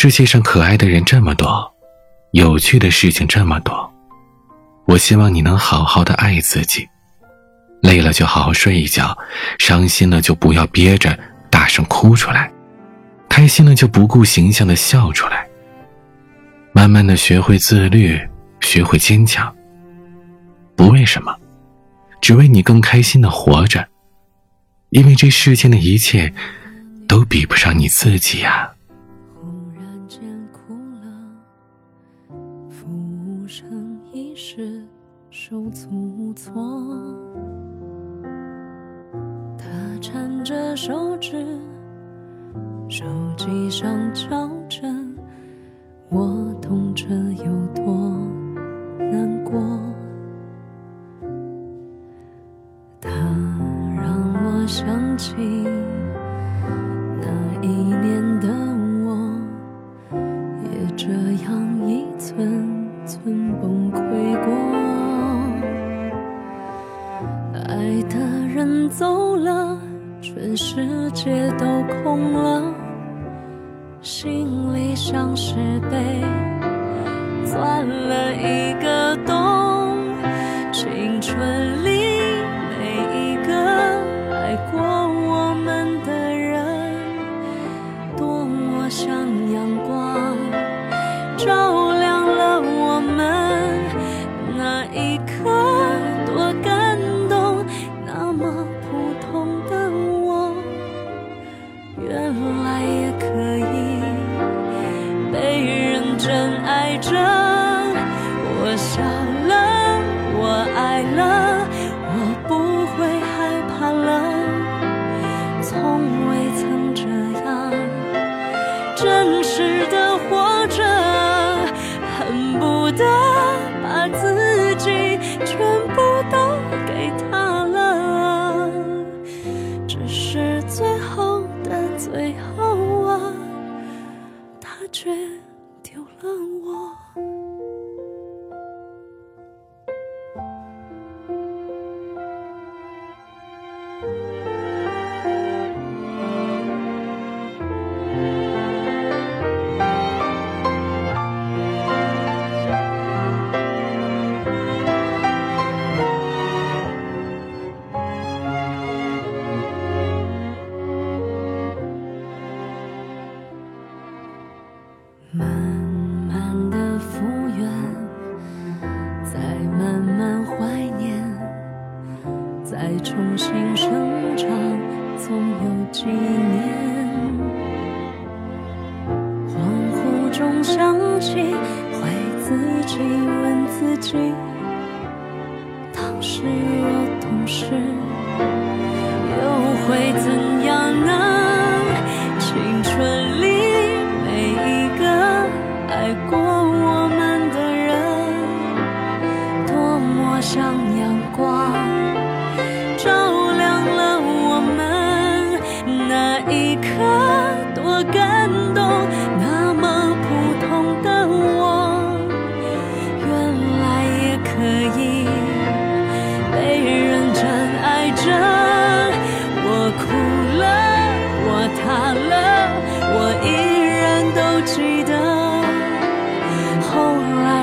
世界上可爱的人这么多，有趣的事情这么多。我希望你能好好的爱自己，累了就好好睡一觉，伤心了就不要憋着大声哭出来，开心了就不顾形象的笑出来。慢慢的学会自律，学会坚强。不为什么，只为你更开心的活着。因为这世间的一切，都比不上你自己呀。一生一世，手足无措。他颤着手指，手机上敲着，我痛着有爱的人走了，全世界都空了，心里像是被钻了一个洞，青春里笑了，我爱了。我不会害怕了，从未曾这样真实的活着，恨不得把自己全部都给他了，只是最后的最后啊，他却丢了我。慢慢的复原，再慢慢怀念，再重新生长，总有几年。恍惚中想起，会自己问自己，当时若懂事，又会怎样呢？青春里每一个爱过。了我依然都记得。后来